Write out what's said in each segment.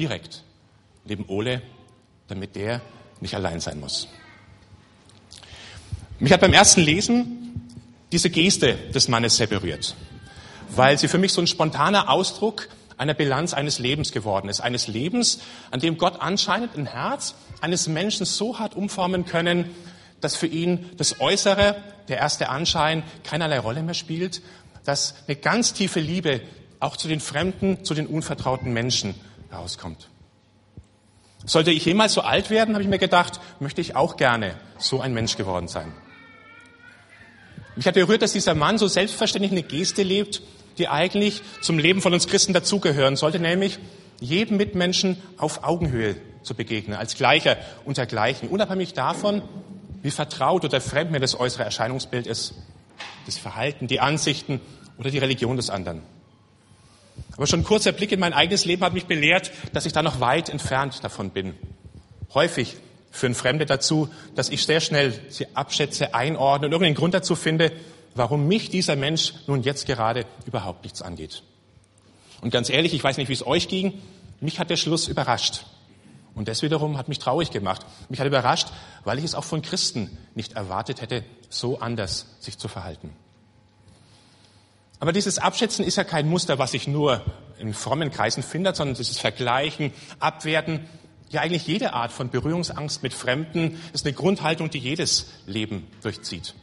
direkt neben Ole, damit der nicht allein sein muss. Mich hat beim ersten Lesen diese Geste des Mannes sehr berührt, weil sie für mich so ein spontaner Ausdruck einer Bilanz eines Lebens geworden ist. Eines Lebens, an dem Gott anscheinend ein Herz eines Menschen so hat umformen können, dass für ihn das Äußere, der erste Anschein, keinerlei Rolle mehr spielt, dass eine ganz tiefe Liebe auch zu den Fremden, zu den unvertrauten Menschen rauskommt. Sollte ich jemals so alt werden, habe ich mir gedacht, möchte ich auch gerne so ein Mensch geworden sein. Mich hat berührt, dass dieser Mann so selbstverständlich eine Geste lebt, die eigentlich zum Leben von uns Christen dazugehören sollte, nämlich jedem Mitmenschen auf Augenhöhe zu begegnen, als Gleicher unter Gleichen, unabhängig davon, wie vertraut oder fremd mir das äußere Erscheinungsbild ist, das Verhalten, die Ansichten oder die Religion des anderen. Aber schon ein kurzer Blick in mein eigenes Leben hat mich belehrt, dass ich da noch weit entfernt davon bin. Häufig führen Fremde dazu, dass ich sehr schnell sie abschätze, einordne und irgendeinen Grund dazu finde, warum mich dieser Mensch nun jetzt gerade überhaupt nichts angeht. Und ganz ehrlich, ich weiß nicht, wie es euch ging, mich hat der Schluss überrascht. Und das wiederum hat mich traurig gemacht. Mich hat überrascht, weil ich es auch von Christen nicht erwartet hätte, so anders sich zu verhalten. Aber dieses Abschätzen ist ja kein Muster, was sich nur in frommen Kreisen findet, sondern dieses Vergleichen, Abwerten, ja eigentlich jede Art von Berührungsangst mit Fremden ist eine Grundhaltung, die jedes Leben durchzieht.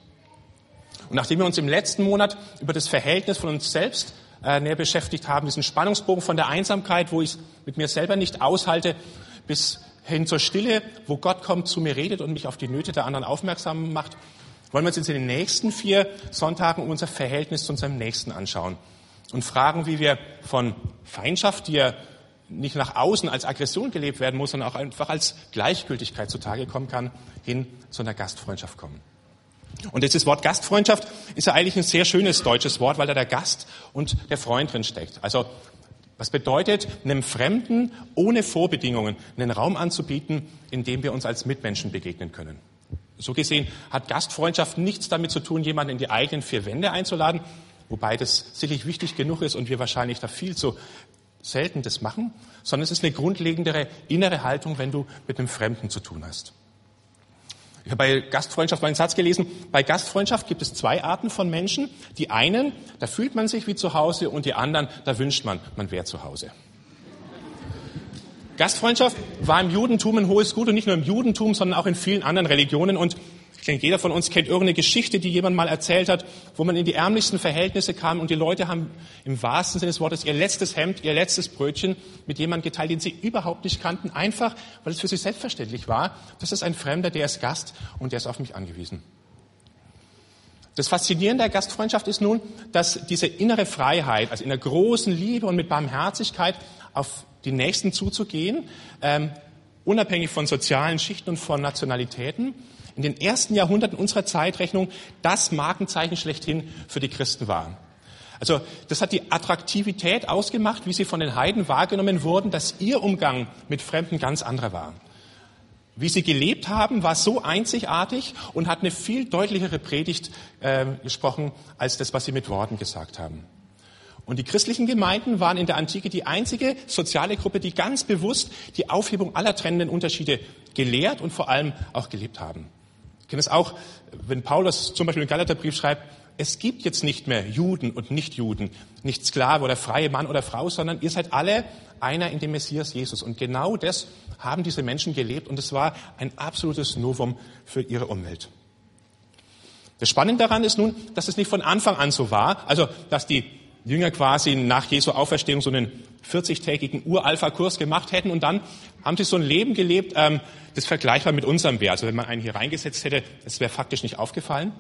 Und nachdem wir uns im letzten Monat über das Verhältnis von uns selbst äh, näher beschäftigt haben, diesen Spannungsbogen von der Einsamkeit, wo ich es mit mir selber nicht aushalte, bis hin zur Stille, wo Gott kommt, zu mir redet und mich auf die Nöte der anderen aufmerksam macht, wollen wir uns jetzt in den nächsten vier Sonntagen unser Verhältnis zu unserem Nächsten anschauen und fragen, wie wir von Feindschaft, die ja nicht nach außen als Aggression gelebt werden muss, sondern auch einfach als Gleichgültigkeit zutage kommen kann, hin zu einer Gastfreundschaft kommen. Und dieses Wort Gastfreundschaft ist ja eigentlich ein sehr schönes deutsches Wort, weil da der Gast und der Freund drin steckt. Also was bedeutet, einem Fremden ohne Vorbedingungen einen Raum anzubieten, in dem wir uns als Mitmenschen begegnen können. So gesehen hat Gastfreundschaft nichts damit zu tun, jemanden in die eigenen vier Wände einzuladen, wobei das sicherlich wichtig genug ist und wir wahrscheinlich da viel zu selten das machen, sondern es ist eine grundlegendere innere Haltung, wenn du mit einem Fremden zu tun hast. Ich habe bei Gastfreundschaft meinen Satz gelesen, bei Gastfreundschaft gibt es zwei Arten von Menschen. Die einen, da fühlt man sich wie zu Hause und die anderen, da wünscht man, man wäre zu Hause. Gastfreundschaft war im Judentum ein hohes Gut und nicht nur im Judentum, sondern auch in vielen anderen Religionen. Und ich denke, jeder von uns kennt irgendeine Geschichte, die jemand mal erzählt hat, wo man in die ärmlichsten Verhältnisse kam und die Leute haben im wahrsten Sinne des Wortes ihr letztes Hemd, ihr letztes Brötchen mit jemandem geteilt, den sie überhaupt nicht kannten, einfach weil es für sie selbstverständlich war. Das ist ein Fremder, der ist Gast und der ist auf mich angewiesen. Das Faszinierende der Gastfreundschaft ist nun, dass diese innere Freiheit, also in der großen Liebe und mit Barmherzigkeit auf die Nächsten zuzugehen, ähm, unabhängig von sozialen Schichten und von Nationalitäten, in den ersten Jahrhunderten unserer Zeitrechnung das Markenzeichen schlechthin für die Christen war. Also das hat die Attraktivität ausgemacht, wie sie von den Heiden wahrgenommen wurden, dass ihr Umgang mit Fremden ganz anderer war. Wie sie gelebt haben, war so einzigartig und hat eine viel deutlichere Predigt äh, gesprochen als das, was sie mit Worten gesagt haben. Und die christlichen Gemeinden waren in der Antike die einzige soziale Gruppe, die ganz bewusst die Aufhebung aller trennenden Unterschiede gelehrt und vor allem auch gelebt haben. Ich kenne es auch, wenn Paulus zum Beispiel im Galaterbrief schreibt, es gibt jetzt nicht mehr Juden und Nichtjuden, nicht Sklave oder freie Mann oder Frau, sondern ihr seid alle einer in dem Messias Jesus. Und genau das haben diese Menschen gelebt und es war ein absolutes Novum für ihre Umwelt. Das Spannende daran ist nun, dass es nicht von Anfang an so war, also dass die Jünger quasi nach Jesu Auferstehung so einen 40-tägigen Uralpha-Kurs gemacht hätten und dann haben sie so ein Leben gelebt, ähm, das vergleichbar mit unserem wäre. Also wenn man einen hier reingesetzt hätte, das wäre faktisch nicht aufgefallen.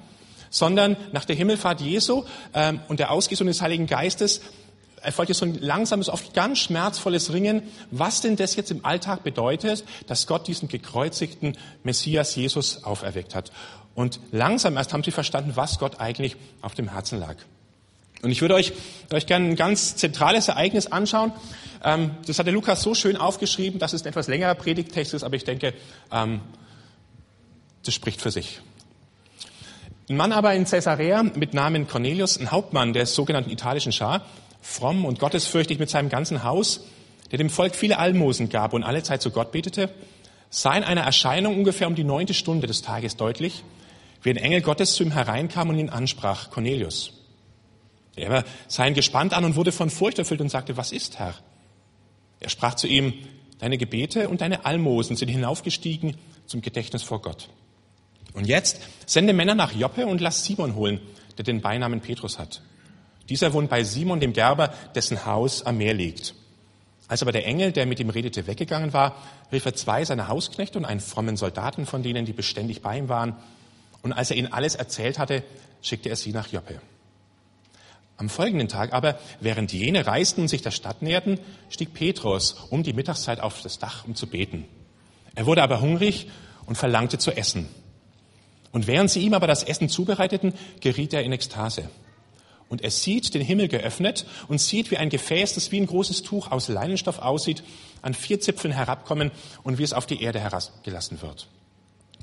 Sondern nach der Himmelfahrt Jesu ähm, und der Ausgießung des Heiligen Geistes erfolgte so ein langsames, oft ganz schmerzvolles Ringen, was denn das jetzt im Alltag bedeutet, dass Gott diesen gekreuzigten Messias Jesus auferweckt hat. Und langsam erst haben sie verstanden, was Gott eigentlich auf dem Herzen lag. Und ich würde euch, euch gerne ein ganz zentrales Ereignis anschauen. Ähm, das hat der Lukas so schön aufgeschrieben, dass es ein etwas längerer Predigtext ist, aber ich denke, ähm, das spricht für sich. Ein Mann aber in Caesarea mit Namen Cornelius, ein Hauptmann der sogenannten italischen Schar, fromm und gottesfürchtig mit seinem ganzen Haus, der dem Volk viele Almosen gab und alle Zeit zu Gott betete, sah in einer Erscheinung ungefähr um die neunte Stunde des Tages deutlich, wie ein Engel Gottes zu ihm hereinkam und ihn ansprach, Cornelius. Er sah ihn gespannt an und wurde von Furcht erfüllt und sagte, was ist, Herr? Er sprach zu ihm, deine Gebete und deine Almosen sind hinaufgestiegen zum Gedächtnis vor Gott. Und jetzt sende Männer nach Joppe und lass Simon holen, der den Beinamen Petrus hat. Dieser wohnt bei Simon, dem Gerber, dessen Haus am Meer liegt. Als aber der Engel, der mit ihm redete, weggegangen war, rief er zwei seiner Hausknechte und einen frommen Soldaten von denen, die beständig bei ihm waren. Und als er ihnen alles erzählt hatte, schickte er sie nach Joppe. Am folgenden Tag aber, während jene reisten und sich der Stadt näherten, stieg Petrus um die Mittagszeit auf das Dach, um zu beten. Er wurde aber hungrig und verlangte zu essen. Und während sie ihm aber das Essen zubereiteten, geriet er in Ekstase. Und er sieht den Himmel geöffnet und sieht, wie ein Gefäß, das wie ein großes Tuch aus Leinenstoff aussieht, an vier Zipfeln herabkommen und wie es auf die Erde herabgelassen wird.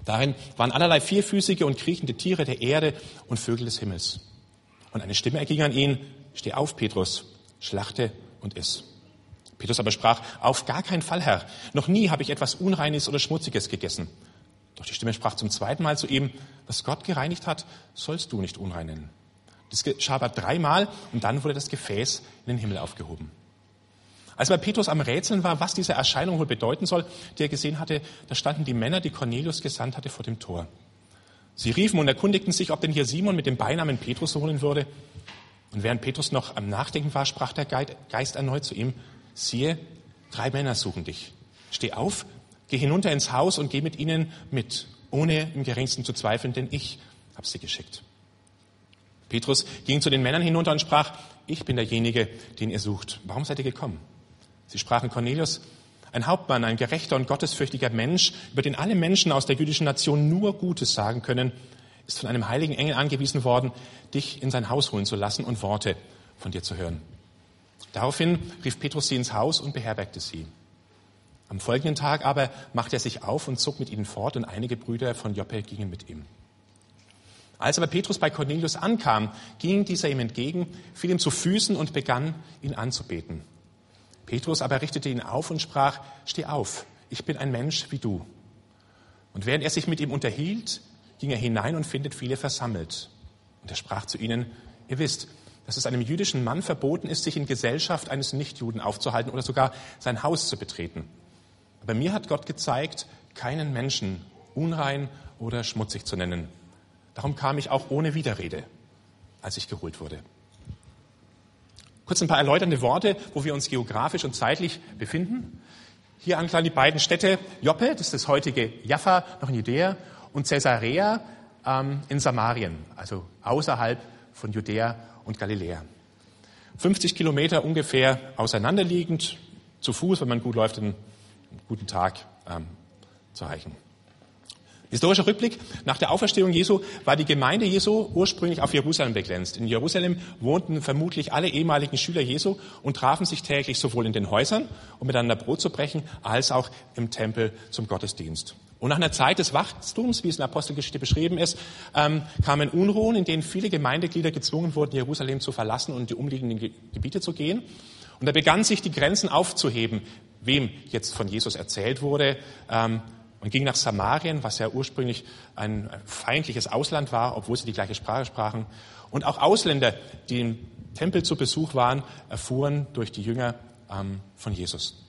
Darin waren allerlei vierfüßige und kriechende Tiere der Erde und Vögel des Himmels. Und eine Stimme erging an ihn, steh auf, Petrus, schlachte und iss. Petrus aber sprach, auf gar keinen Fall, Herr. Noch nie habe ich etwas Unreines oder Schmutziges gegessen. Doch die Stimme sprach zum zweiten Mal zu ihm, was Gott gereinigt hat, sollst du nicht unreinen. Das geschah aber dreimal und dann wurde das Gefäß in den Himmel aufgehoben. Als bei Petrus am Rätseln war, was diese Erscheinung wohl bedeuten soll, die er gesehen hatte, da standen die Männer, die Cornelius gesandt hatte, vor dem Tor. Sie riefen und erkundigten sich, ob denn hier Simon mit dem Beinamen Petrus wohnen würde. Und während Petrus noch am Nachdenken war, sprach der Geist erneut zu ihm, siehe, drei Männer suchen dich. Steh auf, geh hinunter ins Haus und geh mit ihnen mit, ohne im geringsten zu zweifeln, denn ich habe sie geschickt. Petrus ging zu den Männern hinunter und sprach, ich bin derjenige, den ihr sucht. Warum seid ihr gekommen? Sie sprachen Cornelius, ein Hauptmann, ein gerechter und gottesfürchtiger Mensch, über den alle Menschen aus der jüdischen Nation nur Gutes sagen können, ist von einem heiligen Engel angewiesen worden, dich in sein Haus holen zu lassen und Worte von dir zu hören. Daraufhin rief Petrus sie ins Haus und beherbergte sie. Am folgenden Tag aber machte er sich auf und zog mit ihnen fort und einige Brüder von Joppe gingen mit ihm. Als aber Petrus bei Cornelius ankam, ging dieser ihm entgegen, fiel ihm zu Füßen und begann, ihn anzubeten. Petrus aber richtete ihn auf und sprach, steh auf, ich bin ein Mensch wie du. Und während er sich mit ihm unterhielt, ging er hinein und findet viele versammelt. Und er sprach zu ihnen, ihr wisst, dass es einem jüdischen Mann verboten ist, sich in Gesellschaft eines Nichtjuden aufzuhalten oder sogar sein Haus zu betreten. Aber mir hat Gott gezeigt, keinen Menschen unrein oder schmutzig zu nennen. Darum kam ich auch ohne Widerrede, als ich geholt wurde. Kurz ein paar erläuternde Worte, wo wir uns geografisch und zeitlich befinden. Hier anklang die beiden Städte Joppe, das ist das heutige Jaffa, noch in Judäa, und Caesarea ähm, in Samarien, also außerhalb von Judäa und Galiläa. 50 Kilometer ungefähr auseinanderliegend, zu Fuß, wenn man gut läuft, einen guten Tag ähm, zu erreichen. Historischer Rückblick. Nach der Auferstehung Jesu war die Gemeinde Jesu ursprünglich auf Jerusalem begrenzt. In Jerusalem wohnten vermutlich alle ehemaligen Schüler Jesu und trafen sich täglich sowohl in den Häusern, um miteinander Brot zu brechen, als auch im Tempel zum Gottesdienst. Und nach einer Zeit des Wachstums, wie es in der Apostelgeschichte beschrieben ist, ähm, kamen Unruhen, in denen viele Gemeindeglieder gezwungen wurden, Jerusalem zu verlassen und die umliegenden Gebiete zu gehen. Und da begann sich die Grenzen aufzuheben, wem jetzt von Jesus erzählt wurde. Ähm, und ging nach Samarien, was ja ursprünglich ein feindliches Ausland war, obwohl sie die gleiche Sprache sprachen. Und auch Ausländer, die im Tempel zu Besuch waren, erfuhren durch die Jünger ähm, von Jesus.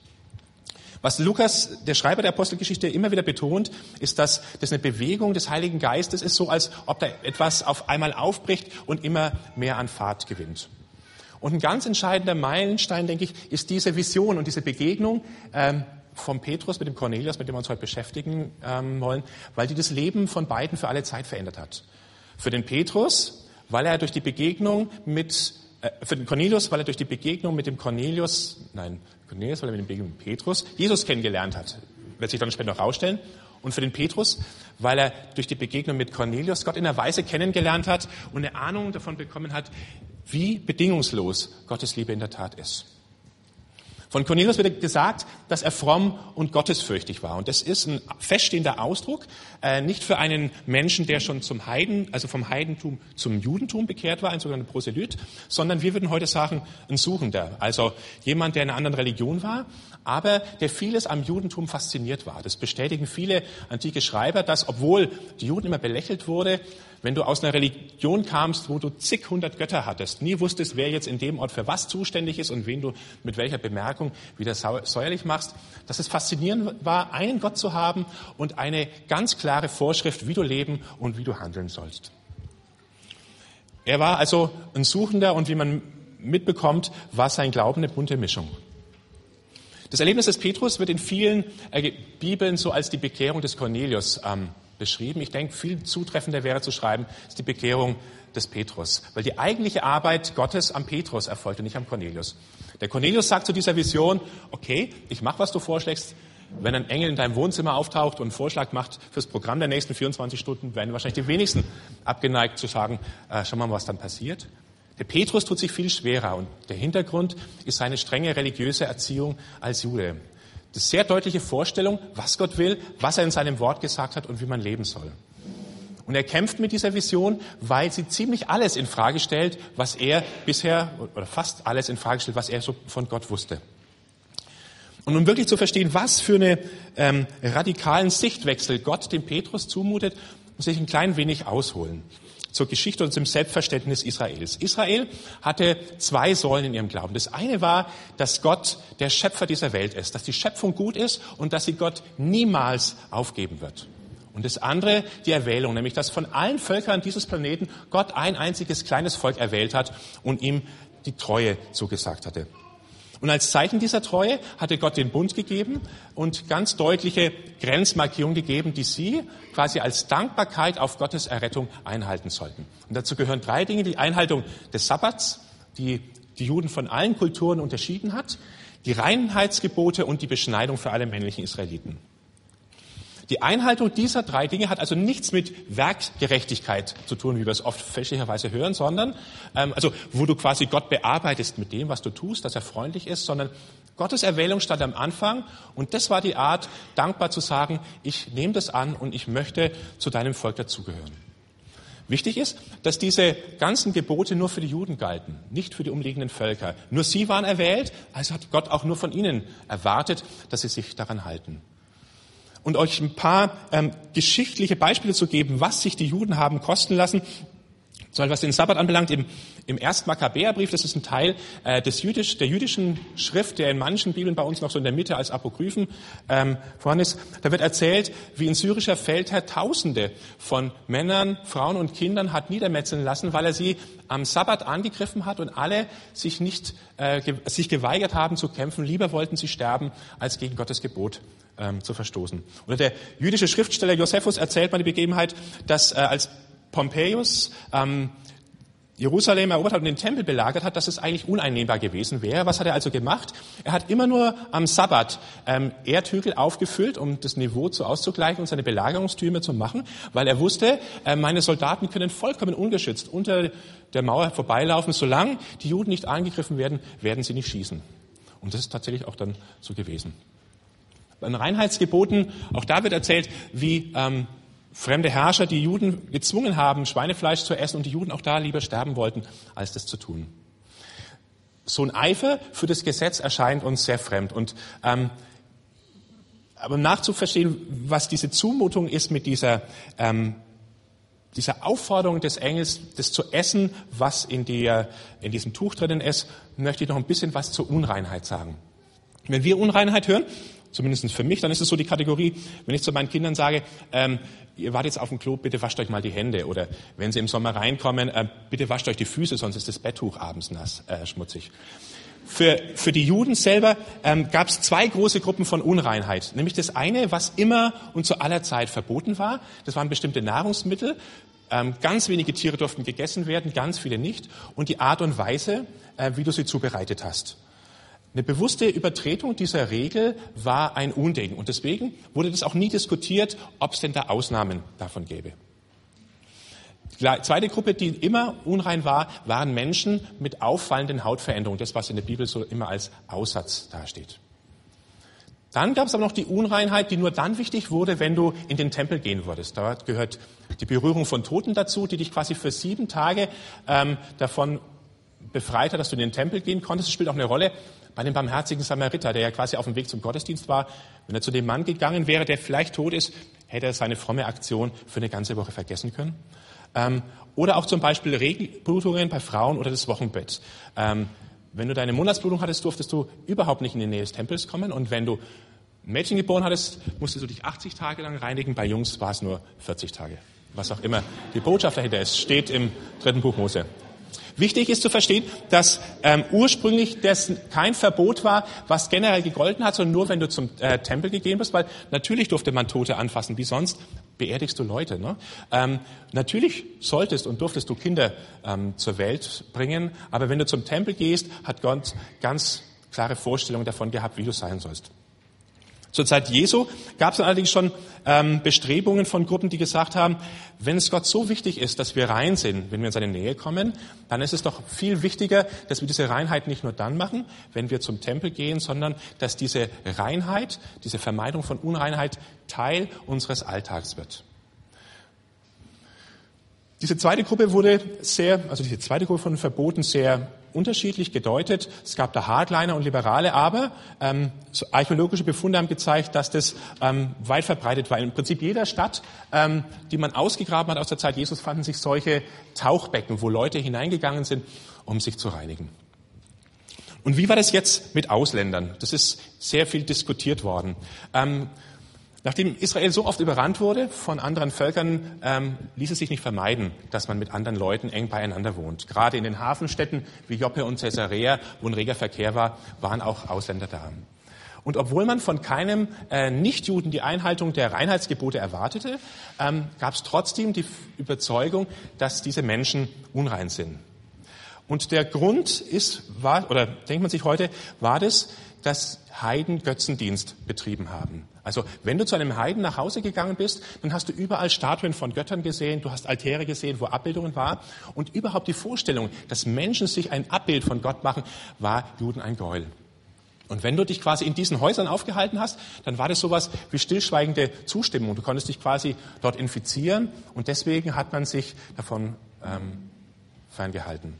Was Lukas, der Schreiber der Apostelgeschichte, immer wieder betont, ist, dass das eine Bewegung des Heiligen Geistes ist, so als ob da etwas auf einmal aufbricht und immer mehr an Fahrt gewinnt. Und ein ganz entscheidender Meilenstein, denke ich, ist diese Vision und diese Begegnung, ähm, vom Petrus mit dem Cornelius, mit dem wir uns heute beschäftigen ähm, wollen, weil die das Leben von beiden für alle Zeit verändert hat. Für den Petrus, weil er durch die Begegnung mit, äh, für den Cornelius, weil er durch die Begegnung mit dem Cornelius, nein, Cornelius, weil er mit dem Begegnung mit Petrus Jesus kennengelernt hat. Wird sich dann später noch rausstellen. Und für den Petrus, weil er durch die Begegnung mit Cornelius Gott in einer Weise kennengelernt hat und eine Ahnung davon bekommen hat, wie bedingungslos Gottes Liebe in der Tat ist. Von Cornelius wird gesagt, dass er fromm und gottesfürchtig war. Und das ist ein feststehender Ausdruck, äh, nicht für einen Menschen, der schon zum Heiden, also vom Heidentum zum Judentum bekehrt war, ein sogenannter Proselyt, sondern wir würden heute sagen, ein Suchender. Also jemand, der in einer anderen Religion war, aber der vieles am Judentum fasziniert war. Das bestätigen viele antike Schreiber, dass obwohl die Juden immer belächelt wurde, wenn du aus einer Religion kamst, wo du zig hundert Götter hattest, nie wusstest, wer jetzt in dem Ort für was zuständig ist und wen du mit welcher Bemerkung wieder säuerlich machst, dass es faszinierend war, einen Gott zu haben und eine ganz klare Vorschrift, wie du leben und wie du handeln sollst. Er war also ein Suchender und wie man mitbekommt, war sein Glauben eine bunte Mischung. Das Erlebnis des Petrus wird in vielen Bibeln so als die Bekehrung des Cornelius ähm, beschrieben. Ich denke, viel zutreffender wäre zu schreiben, ist die Bekehrung des Petrus, weil die eigentliche Arbeit Gottes am Petrus erfolgte, nicht am Cornelius. Der Cornelius sagt zu dieser Vision, okay, ich mache, was du vorschlägst. Wenn ein Engel in deinem Wohnzimmer auftaucht und einen Vorschlag macht fürs Programm der nächsten 24 Stunden, werden wahrscheinlich die wenigsten abgeneigt zu sagen, äh, schau mal, was dann passiert. Der Petrus tut sich viel schwerer und der Hintergrund ist seine strenge religiöse Erziehung als Jude. Ist sehr deutliche Vorstellung, was Gott will, was er in seinem Wort gesagt hat und wie man leben soll. Und er kämpft mit dieser Vision, weil sie ziemlich alles in Frage stellt, was er bisher oder fast alles in Frage stellt, was er so von Gott wusste. Und um wirklich zu verstehen, was für eine ähm, radikalen Sichtwechsel Gott dem Petrus zumutet, muss ich ein klein wenig ausholen zur Geschichte und zum Selbstverständnis Israels. Israel hatte zwei Säulen in ihrem Glauben. Das eine war, dass Gott der Schöpfer dieser Welt ist, dass die Schöpfung gut ist und dass sie Gott niemals aufgeben wird. Und das andere, die Erwählung, nämlich dass von allen Völkern dieses Planeten Gott ein einziges kleines Volk erwählt hat und ihm die Treue zugesagt hatte. Und als Zeichen dieser Treue hatte Gott den Bund gegeben und ganz deutliche Grenzmarkierungen gegeben, die sie quasi als Dankbarkeit auf Gottes Errettung einhalten sollten. Und dazu gehören drei Dinge. Die Einhaltung des Sabbats, die die Juden von allen Kulturen unterschieden hat, die Reinheitsgebote und die Beschneidung für alle männlichen Israeliten. Die Einhaltung dieser drei Dinge hat also nichts mit Werkgerechtigkeit zu tun, wie wir es oft fälschlicherweise hören, sondern ähm, also wo du quasi Gott bearbeitest mit dem, was du tust, dass er freundlich ist, sondern Gottes Erwählung stand am Anfang und das war die Art, dankbar zu sagen, ich nehme das an und ich möchte zu deinem Volk dazugehören. Wichtig ist, dass diese ganzen Gebote nur für die Juden galten, nicht für die umliegenden Völker. Nur sie waren erwählt, also hat Gott auch nur von ihnen erwartet, dass sie sich daran halten und euch ein paar ähm, geschichtliche Beispiele zu geben, was sich die Juden haben kosten lassen. So, was den Sabbat anbelangt, im, im ersten Makkabäerbrief, das ist ein Teil äh, des Jüdisch, der jüdischen Schrift, der in manchen Bibeln bei uns noch so in der Mitte als Apokryphen ähm, vorhanden ist. Da wird erzählt, wie ein syrischer Feldherr Tausende von Männern, Frauen und Kindern hat niedermetzeln lassen, weil er sie am Sabbat angegriffen hat und alle sich nicht äh, ge sich geweigert haben zu kämpfen. Lieber wollten sie sterben, als gegen Gottes Gebot ähm, zu verstoßen. Oder der jüdische Schriftsteller Josephus erzählt mal die Begebenheit, dass äh, als Pompeius ähm, Jerusalem erobert hat und den Tempel belagert hat, dass es eigentlich uneinnehmbar gewesen wäre. Was hat er also gemacht? Er hat immer nur am Sabbat ähm, Erdhügel aufgefüllt, um das Niveau zu auszugleichen und seine Belagerungstürme zu machen, weil er wusste, äh, meine Soldaten können vollkommen ungeschützt unter der Mauer vorbeilaufen. Solange die Juden nicht angegriffen werden, werden sie nicht schießen. Und das ist tatsächlich auch dann so gewesen. Bei den Reinheitsgeboten, auch da wird erzählt, wie ähm, fremde Herrscher die Juden gezwungen haben, Schweinefleisch zu essen und die Juden auch da lieber sterben wollten, als das zu tun. So ein Eifer für das Gesetz erscheint uns sehr fremd. Und ähm, aber nachzuverstehen, was diese Zumutung ist mit dieser, ähm, dieser Aufforderung des Engels, das zu essen, was in, der, in diesem Tuch drinnen ist, möchte ich noch ein bisschen was zur Unreinheit sagen. Wenn wir Unreinheit hören, zumindest für mich, dann ist es so die Kategorie, wenn ich zu meinen Kindern sage, ähm, ihr wart jetzt auf dem Klo, bitte wascht euch mal die Hände. Oder wenn sie im Sommer reinkommen, äh, bitte wascht euch die Füße, sonst ist das Betttuch abends nass, äh, schmutzig. Für, für die Juden selber ähm, gab es zwei große Gruppen von Unreinheit. Nämlich das eine, was immer und zu aller Zeit verboten war. Das waren bestimmte Nahrungsmittel. Ähm, ganz wenige Tiere durften gegessen werden, ganz viele nicht. Und die Art und Weise, äh, wie du sie zubereitet hast. Eine bewusste Übertretung dieser Regel war ein Unding. Und deswegen wurde das auch nie diskutiert, ob es denn da Ausnahmen davon gäbe. Die zweite Gruppe, die immer unrein war, waren Menschen mit auffallenden Hautveränderungen, das was in der Bibel so immer als Aussatz dasteht. Dann gab es aber noch die Unreinheit, die nur dann wichtig wurde, wenn du in den Tempel gehen würdest. Da gehört die Berührung von Toten dazu, die dich quasi für sieben Tage ähm, davon befreit hat, dass du in den Tempel gehen konntest. Das spielt auch eine Rolle bei dem barmherzigen Samariter, der ja quasi auf dem Weg zum Gottesdienst war. Wenn er zu dem Mann gegangen wäre, der vielleicht tot ist, hätte er seine fromme Aktion für eine ganze Woche vergessen können. Ähm, oder auch zum Beispiel Regelblutungen bei Frauen oder das Wochenbett. Ähm, wenn du deine Monatsblutung hattest, durftest du überhaupt nicht in die Nähe des Tempels kommen. Und wenn du Mädchen geboren hattest, musstest du dich 80 Tage lang reinigen. Bei Jungs war es nur 40 Tage. Was auch immer die Botschaft dahinter ist, steht im dritten Buch Mose. Wichtig ist zu verstehen, dass ähm, ursprünglich das kein Verbot war, was generell gegolten hat, sondern nur, wenn du zum äh, Tempel gegeben bist, weil natürlich durfte man Tote anfassen, wie sonst beerdigst du Leute. Ne? Ähm, natürlich solltest und durftest du Kinder ähm, zur Welt bringen, aber wenn du zum Tempel gehst, hat Gott ganz klare Vorstellungen davon gehabt, wie du sein sollst. Zur Zeit Jesu gab es allerdings schon ähm, Bestrebungen von Gruppen, die gesagt haben, wenn es Gott so wichtig ist, dass wir rein sind, wenn wir in seine Nähe kommen, dann ist es doch viel wichtiger, dass wir diese Reinheit nicht nur dann machen, wenn wir zum Tempel gehen, sondern dass diese Reinheit, diese Vermeidung von Unreinheit Teil unseres Alltags wird. Diese zweite Gruppe wurde sehr, also diese zweite Gruppe von Verboten sehr unterschiedlich gedeutet. Es gab da Hardliner und Liberale, aber ähm, archäologische Befunde haben gezeigt, dass das ähm, weit verbreitet war. Im Prinzip jeder Stadt, ähm, die man ausgegraben hat aus der Zeit Jesus, fanden sich solche Tauchbecken, wo Leute hineingegangen sind, um sich zu reinigen. Und wie war das jetzt mit Ausländern? Das ist sehr viel diskutiert worden. Ähm, Nachdem Israel so oft überrannt wurde von anderen Völkern, ähm, ließ es sich nicht vermeiden, dass man mit anderen Leuten eng beieinander wohnt. Gerade in den Hafenstädten wie Joppe und Caesarea, wo ein reger Verkehr war, waren auch Ausländer da. Und obwohl man von keinem äh, Nichtjuden die Einhaltung der Reinheitsgebote erwartete, ähm, gab es trotzdem die Überzeugung, dass diese Menschen unrein sind. Und der Grund ist, war, oder denkt man sich heute, war das, dass Heiden Götzendienst betrieben haben. Also wenn du zu einem Heiden nach Hause gegangen bist, dann hast du überall Statuen von Göttern gesehen, du hast Altäre gesehen, wo Abbildungen waren. Und überhaupt die Vorstellung, dass Menschen sich ein Abbild von Gott machen, war Juden ein Gräuel. Und wenn du dich quasi in diesen Häusern aufgehalten hast, dann war das sowas wie stillschweigende Zustimmung. Du konntest dich quasi dort infizieren und deswegen hat man sich davon ähm, ferngehalten.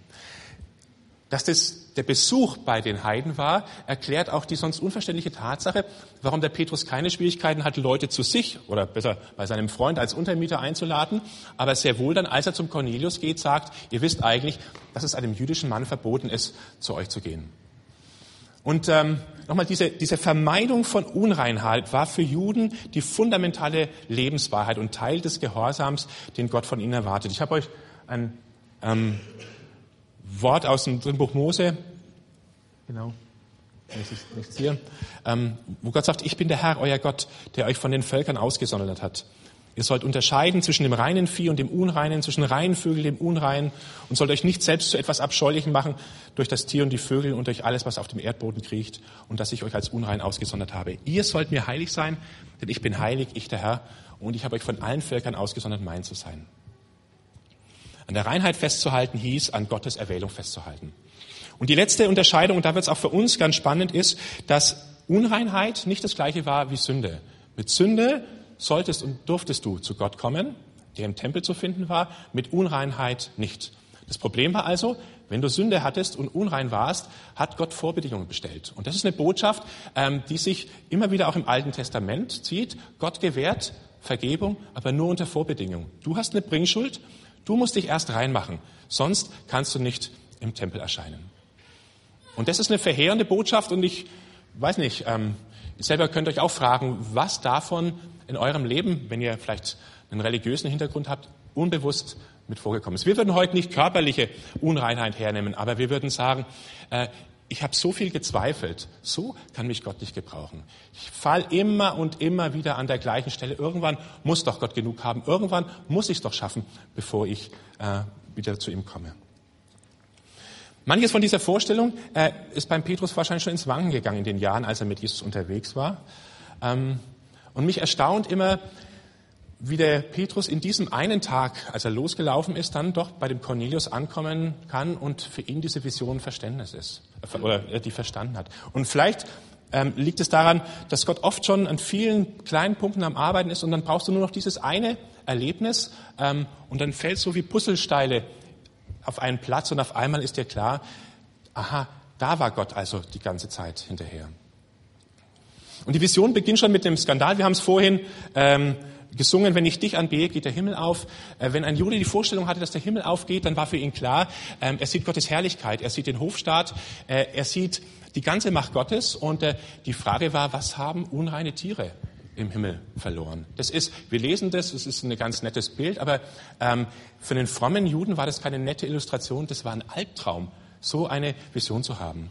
Dass das der Besuch bei den Heiden war, erklärt auch die sonst unverständliche Tatsache, warum der Petrus keine Schwierigkeiten hat, Leute zu sich oder besser bei seinem Freund als Untermieter einzuladen, aber sehr wohl dann, als er zum Cornelius geht, sagt, ihr wisst eigentlich, dass es einem jüdischen Mann verboten ist, zu euch zu gehen. Und ähm, nochmal, diese, diese Vermeidung von Unreinheit war für Juden die fundamentale Lebenswahrheit und Teil des Gehorsams, den Gott von ihnen erwartet. Ich habe euch ein ähm, Wort aus dem dritten Buch Mose, genau, nichts hier, ähm, wo Gott sagt, ich bin der Herr, euer Gott, der euch von den Völkern ausgesondert hat. Ihr sollt unterscheiden zwischen dem reinen Vieh und dem Unreinen, zwischen reinen Vögeln und dem Unreinen und sollt euch nicht selbst zu etwas Abscheulichem machen durch das Tier und die Vögel und durch alles, was auf dem Erdboden kriecht und dass ich euch als unrein ausgesondert habe. Ihr sollt mir heilig sein, denn ich bin heilig, ich der Herr, und ich habe euch von allen Völkern ausgesondert, mein zu sein. An der Reinheit festzuhalten hieß, an Gottes Erwählung festzuhalten. Und die letzte Unterscheidung, und da wird es auch für uns ganz spannend, ist, dass Unreinheit nicht das gleiche war wie Sünde. Mit Sünde solltest und durftest du zu Gott kommen, der im Tempel zu finden war, mit Unreinheit nicht. Das Problem war also, wenn du Sünde hattest und unrein warst, hat Gott Vorbedingungen bestellt. Und das ist eine Botschaft, ähm, die sich immer wieder auch im Alten Testament zieht. Gott gewährt Vergebung, aber nur unter Vorbedingungen. Du hast eine Bringschuld Du musst dich erst reinmachen, sonst kannst du nicht im Tempel erscheinen. Und das ist eine verheerende Botschaft und ich weiß nicht, ähm, ihr selber könnt euch auch fragen, was davon in eurem Leben, wenn ihr vielleicht einen religiösen Hintergrund habt, unbewusst mit vorgekommen ist. Wir würden heute nicht körperliche Unreinheit hernehmen, aber wir würden sagen, äh, ich habe so viel gezweifelt. So kann mich Gott nicht gebrauchen. Ich fall immer und immer wieder an der gleichen Stelle. Irgendwann muss doch Gott genug haben. Irgendwann muss ich es doch schaffen, bevor ich äh, wieder zu ihm komme. Manches von dieser Vorstellung äh, ist beim Petrus wahrscheinlich schon ins Wanken gegangen in den Jahren, als er mit Jesus unterwegs war. Ähm, und mich erstaunt immer, wie der Petrus in diesem einen Tag, als er losgelaufen ist, dann doch bei dem Cornelius ankommen kann und für ihn diese Vision Verständnis ist oder er die verstanden hat. Und vielleicht ähm, liegt es daran, dass Gott oft schon an vielen kleinen Punkten am Arbeiten ist und dann brauchst du nur noch dieses eine Erlebnis ähm, und dann fällt so wie Puzzlesteine auf einen Platz und auf einmal ist dir klar, aha, da war Gott also die ganze Zeit hinterher. Und die Vision beginnt schon mit dem Skandal. Wir haben es vorhin ähm, gesungen, wenn ich dich anbehe, geht der Himmel auf. Äh, wenn ein Jude die Vorstellung hatte, dass der Himmel aufgeht, dann war für ihn klar, ähm, er sieht Gottes Herrlichkeit, er sieht den Hofstaat, äh, er sieht die ganze Macht Gottes. Und äh, die Frage war, was haben unreine Tiere im Himmel verloren? Das ist, wir lesen das, es ist ein ganz nettes Bild, aber ähm, für den frommen Juden war das keine nette Illustration, das war ein Albtraum, so eine Vision zu haben.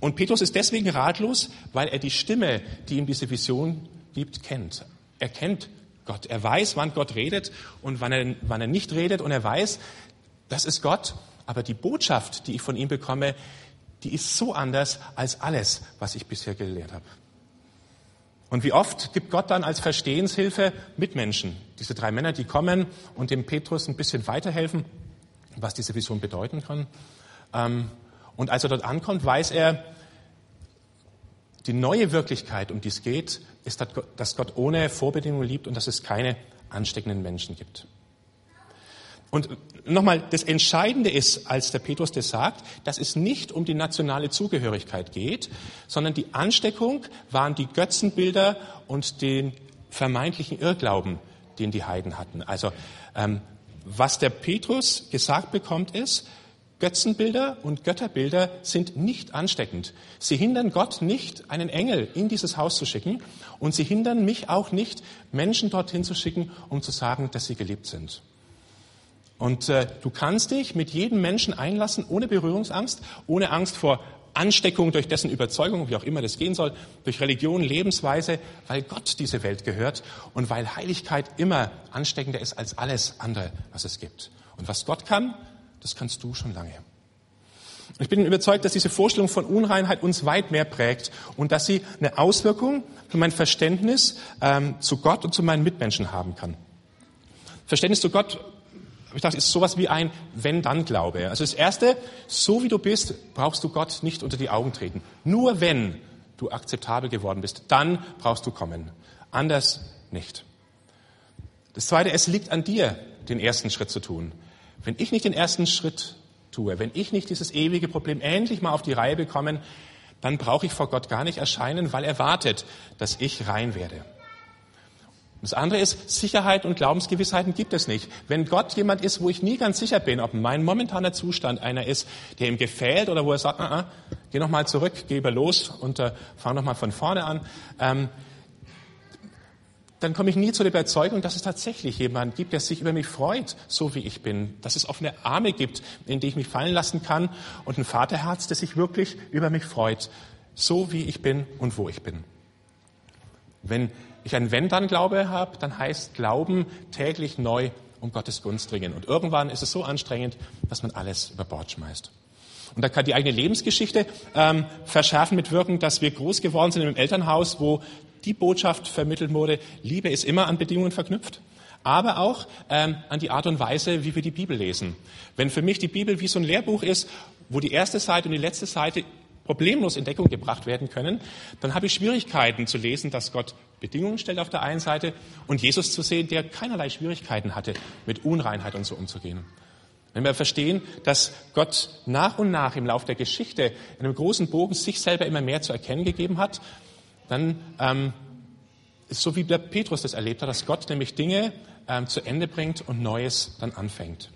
Und Petrus ist deswegen ratlos, weil er die Stimme, die ihm diese Vision gibt, kennt. Er kennt Gott. Er weiß, wann Gott redet und wann er, wann er nicht redet. Und er weiß, das ist Gott. Aber die Botschaft, die ich von ihm bekomme, die ist so anders als alles, was ich bisher gelehrt habe. Und wie oft gibt Gott dann als Verstehenshilfe Mitmenschen, diese drei Männer, die kommen und dem Petrus ein bisschen weiterhelfen, was diese Vision bedeuten kann. Ähm, und als er dort ankommt, weiß er, die neue Wirklichkeit, um die es geht, ist, dass Gott ohne Vorbedingungen liebt und dass es keine ansteckenden Menschen gibt. Und nochmal, das Entscheidende ist, als der Petrus das sagt, dass es nicht um die nationale Zugehörigkeit geht, sondern die Ansteckung waren die Götzenbilder und den vermeintlichen Irrglauben, den die Heiden hatten. Also ähm, was der Petrus gesagt bekommt, ist, Götzenbilder und Götterbilder sind nicht ansteckend. Sie hindern Gott nicht, einen Engel in dieses Haus zu schicken und sie hindern mich auch nicht, Menschen dorthin zu schicken, um zu sagen, dass sie geliebt sind. Und äh, du kannst dich mit jedem Menschen einlassen, ohne Berührungsangst, ohne Angst vor Ansteckung durch dessen Überzeugung, wie auch immer das gehen soll, durch Religion, Lebensweise, weil Gott diese Welt gehört und weil Heiligkeit immer ansteckender ist als alles andere, was es gibt. Und was Gott kann, das kannst du schon lange. Ich bin überzeugt, dass diese Vorstellung von Unreinheit uns weit mehr prägt und dass sie eine Auswirkung für mein Verständnis ähm, zu Gott und zu meinen Mitmenschen haben kann. Verständnis zu Gott, ich dachte, ist sowas wie ein Wenn-Dann-Glaube. Also das Erste, so wie du bist, brauchst du Gott nicht unter die Augen treten. Nur wenn du akzeptabel geworden bist, dann brauchst du kommen. Anders nicht. Das Zweite, es liegt an dir, den ersten Schritt zu tun. Wenn ich nicht den ersten Schritt tue, wenn ich nicht dieses ewige Problem endlich mal auf die Reihe bekomme, dann brauche ich vor Gott gar nicht erscheinen, weil er wartet, dass ich rein werde. Das andere ist, Sicherheit und Glaubensgewissheiten gibt es nicht. Wenn Gott jemand ist, wo ich nie ganz sicher bin, ob mein momentaner Zustand einer ist, der ihm gefällt oder wo er sagt, ah, ah, geh noch mal zurück, geh los und äh, fang noch mal von vorne an, ähm, dann komme ich nie zu der Überzeugung, dass es tatsächlich jemanden gibt, der sich über mich freut, so wie ich bin. Dass es offene Arme gibt, in die ich mich fallen lassen kann und ein Vaterherz, das sich wirklich über mich freut, so wie ich bin und wo ich bin. Wenn ich ein Wenn-Dann-Glaube habe, dann heißt Glauben täglich neu um Gottes Gunst dringen. Und irgendwann ist es so anstrengend, dass man alles über Bord schmeißt. Und da kann die eigene Lebensgeschichte ähm, verschärfen mit wirken, dass wir groß geworden sind im Elternhaus, wo die Botschaft vermittelt wurde, Liebe ist immer an Bedingungen verknüpft, aber auch ähm, an die Art und Weise, wie wir die Bibel lesen. Wenn für mich die Bibel wie so ein Lehrbuch ist, wo die erste Seite und die letzte Seite problemlos in Deckung gebracht werden können, dann habe ich Schwierigkeiten zu lesen, dass Gott Bedingungen stellt auf der einen Seite und Jesus zu sehen, der keinerlei Schwierigkeiten hatte, mit Unreinheit und so umzugehen. Wenn wir verstehen, dass Gott nach und nach im Lauf der Geschichte in einem großen Bogen sich selber immer mehr zu erkennen gegeben hat dann ähm, ist so wie der Petrus das erlebt hat, dass Gott nämlich Dinge ähm, zu Ende bringt und Neues dann anfängt.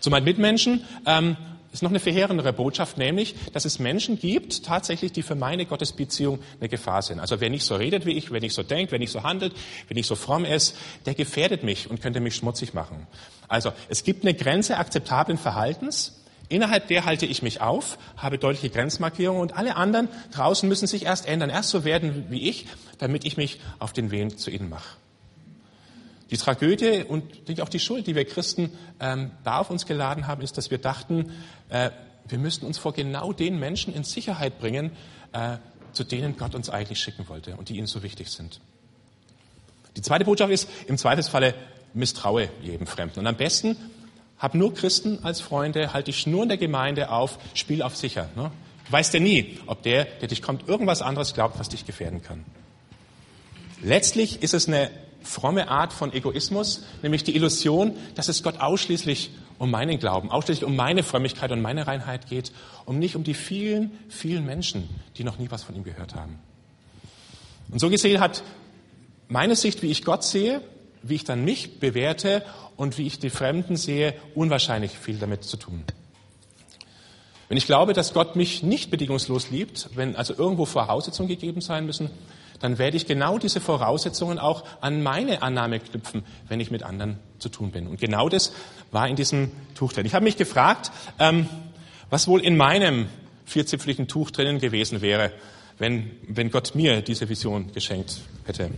Zu meinen Mitmenschen ähm, ist noch eine verheerendere Botschaft, nämlich, dass es Menschen gibt, tatsächlich, die für meine Gottesbeziehung eine Gefahr sind. Also wer nicht so redet wie ich, wer nicht so denkt, wer nicht so handelt, wer nicht so fromm ist, der gefährdet mich und könnte mich schmutzig machen. Also es gibt eine Grenze akzeptablen Verhaltens, Innerhalb der halte ich mich auf, habe deutliche Grenzmarkierungen und alle anderen draußen müssen sich erst ändern, erst so werden wie ich, damit ich mich auf den Weg zu ihnen mache. Die Tragödie und auch die Schuld, die wir Christen ähm, da auf uns geladen haben, ist, dass wir dachten, äh, wir müssten uns vor genau den Menschen in Sicherheit bringen, äh, zu denen Gott uns eigentlich schicken wollte und die ihnen so wichtig sind. Die zweite Botschaft ist, im Zweifelsfalle misstraue jedem Fremden. Und am besten hab nur Christen als Freunde, halte dich nur in der Gemeinde auf, spiel auf sicher. Ne? Du weißt ja nie, ob der, der dich kommt, irgendwas anderes glaubt, was dich gefährden kann. Letztlich ist es eine fromme Art von Egoismus, nämlich die Illusion, dass es Gott ausschließlich um meinen Glauben, ausschließlich um meine Frömmigkeit und meine Reinheit geht, um nicht um die vielen, vielen Menschen, die noch nie was von ihm gehört haben. Und so gesehen hat meine Sicht, wie ich Gott sehe, wie ich dann mich bewerte und wie ich die Fremden sehe, unwahrscheinlich viel damit zu tun. Wenn ich glaube, dass Gott mich nicht bedingungslos liebt, wenn also irgendwo Voraussetzungen gegeben sein müssen, dann werde ich genau diese Voraussetzungen auch an meine Annahme knüpfen, wenn ich mit anderen zu tun bin. Und genau das war in diesem Tuch drin. Ich habe mich gefragt, ähm, was wohl in meinem vierzipfligen Tuch drinnen gewesen wäre, wenn, wenn Gott mir diese Vision geschenkt hätte.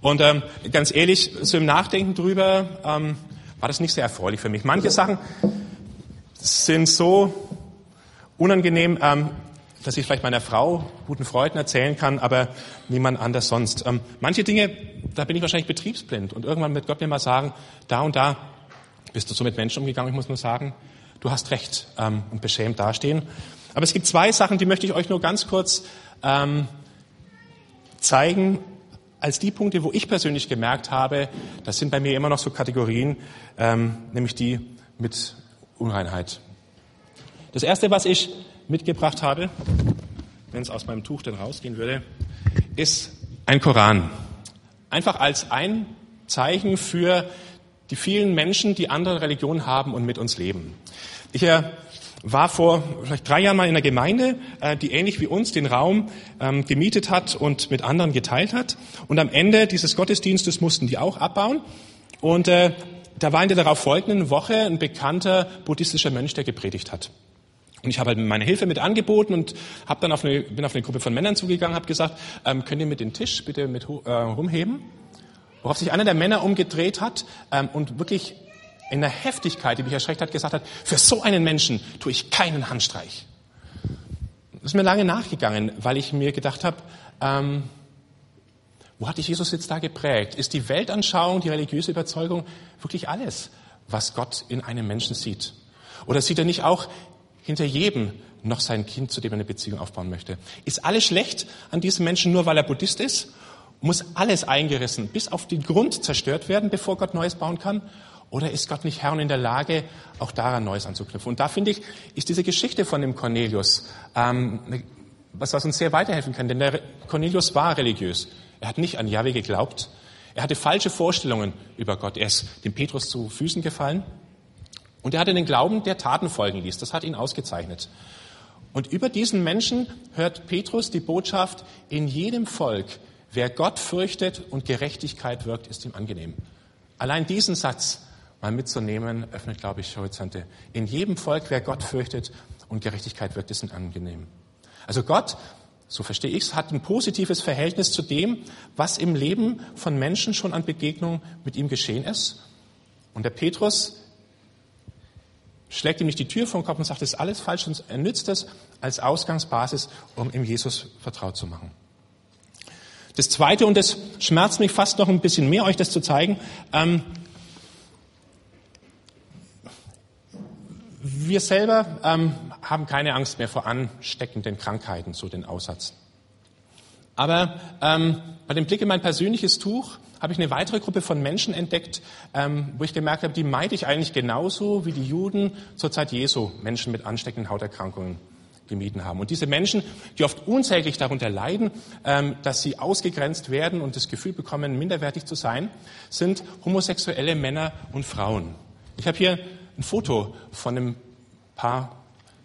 Und ähm, ganz ehrlich, so im Nachdenken drüber ähm, war das nicht sehr erfreulich für mich. Manche Sachen sind so unangenehm, ähm, dass ich vielleicht meiner Frau, guten Freunden erzählen kann, aber niemand anders sonst. Ähm, manche Dinge, da bin ich wahrscheinlich betriebsblind und irgendwann wird Gott mir mal sagen, da und da bist du so mit Menschen umgegangen. Ich muss nur sagen, du hast recht ähm, und beschämt dastehen. Aber es gibt zwei Sachen, die möchte ich euch nur ganz kurz ähm, zeigen, als die Punkte, wo ich persönlich gemerkt habe, das sind bei mir immer noch so Kategorien, ähm, nämlich die mit Unreinheit. Das erste, was ich mitgebracht habe, wenn es aus meinem Tuch denn rausgehen würde, ist ein Koran. Einfach als ein Zeichen für die vielen Menschen, die andere Religionen haben und mit uns leben. Ich äh, war vor vielleicht drei Jahren mal in einer Gemeinde, äh, die ähnlich wie uns den Raum ähm, gemietet hat und mit anderen geteilt hat. Und am Ende dieses Gottesdienstes mussten die auch abbauen. Und äh, da war in der darauf folgenden Woche ein bekannter buddhistischer Mönch, der gepredigt hat. Und ich habe halt meine Hilfe mit angeboten und hab dann auf eine, bin auf eine Gruppe von Männern zugegangen, habe gesagt, ähm, könnt ihr mit den Tisch bitte mit äh, rumheben? Worauf sich einer der Männer umgedreht hat ähm, und wirklich in der Heftigkeit, die mich erschreckt hat, gesagt hat, für so einen Menschen tue ich keinen Handstreich. Das ist mir lange nachgegangen, weil ich mir gedacht habe, ähm, wo hat dich Jesus jetzt da geprägt? Ist die Weltanschauung, die religiöse Überzeugung wirklich alles, was Gott in einem Menschen sieht? Oder sieht er nicht auch hinter jedem noch sein Kind, zu dem er eine Beziehung aufbauen möchte? Ist alles schlecht an diesem Menschen nur, weil er Buddhist ist? Muss alles eingerissen, bis auf den Grund zerstört werden, bevor Gott Neues bauen kann? Oder ist Gott nicht Herr und in der Lage, auch daran Neues anzuknüpfen? Und da finde ich, ist diese Geschichte von dem Cornelius, ähm, was, was uns sehr weiterhelfen kann. Denn der Cornelius war religiös. Er hat nicht an Yahweh geglaubt. Er hatte falsche Vorstellungen über Gott. Er ist dem Petrus zu Füßen gefallen. Und er hatte den Glauben, der Taten folgen ließ. Das hat ihn ausgezeichnet. Und über diesen Menschen hört Petrus die Botschaft, in jedem Volk, wer Gott fürchtet und Gerechtigkeit wirkt, ist ihm angenehm. Allein diesen Satz mal mitzunehmen, öffnet, glaube ich, Horizonte. In jedem Volk, wer Gott fürchtet und Gerechtigkeit wirkt, ist angenehm. Also Gott, so verstehe ich es, hat ein positives Verhältnis zu dem, was im Leben von Menschen schon an Begegnung mit ihm geschehen ist. Und der Petrus schlägt ihm nicht die Tür vom Kopf und sagt, das ist alles falsch und er nützt es als Ausgangsbasis, um ihm Jesus vertraut zu machen. Das Zweite, und das schmerzt mich fast noch ein bisschen mehr, euch das zu zeigen, ähm, Wir selber ähm, haben keine Angst mehr vor ansteckenden Krankheiten, so den Aussatz. Aber ähm, bei dem Blick in mein persönliches Tuch habe ich eine weitere Gruppe von Menschen entdeckt, ähm, wo ich gemerkt habe, die meide ich eigentlich genauso wie die Juden zur Zeit Jesu Menschen mit ansteckenden Hauterkrankungen gemieden haben. Und diese Menschen, die oft unsäglich darunter leiden, ähm, dass sie ausgegrenzt werden und das Gefühl bekommen, minderwertig zu sein, sind homosexuelle Männer und Frauen. Ich habe hier ein Foto von einem Paar,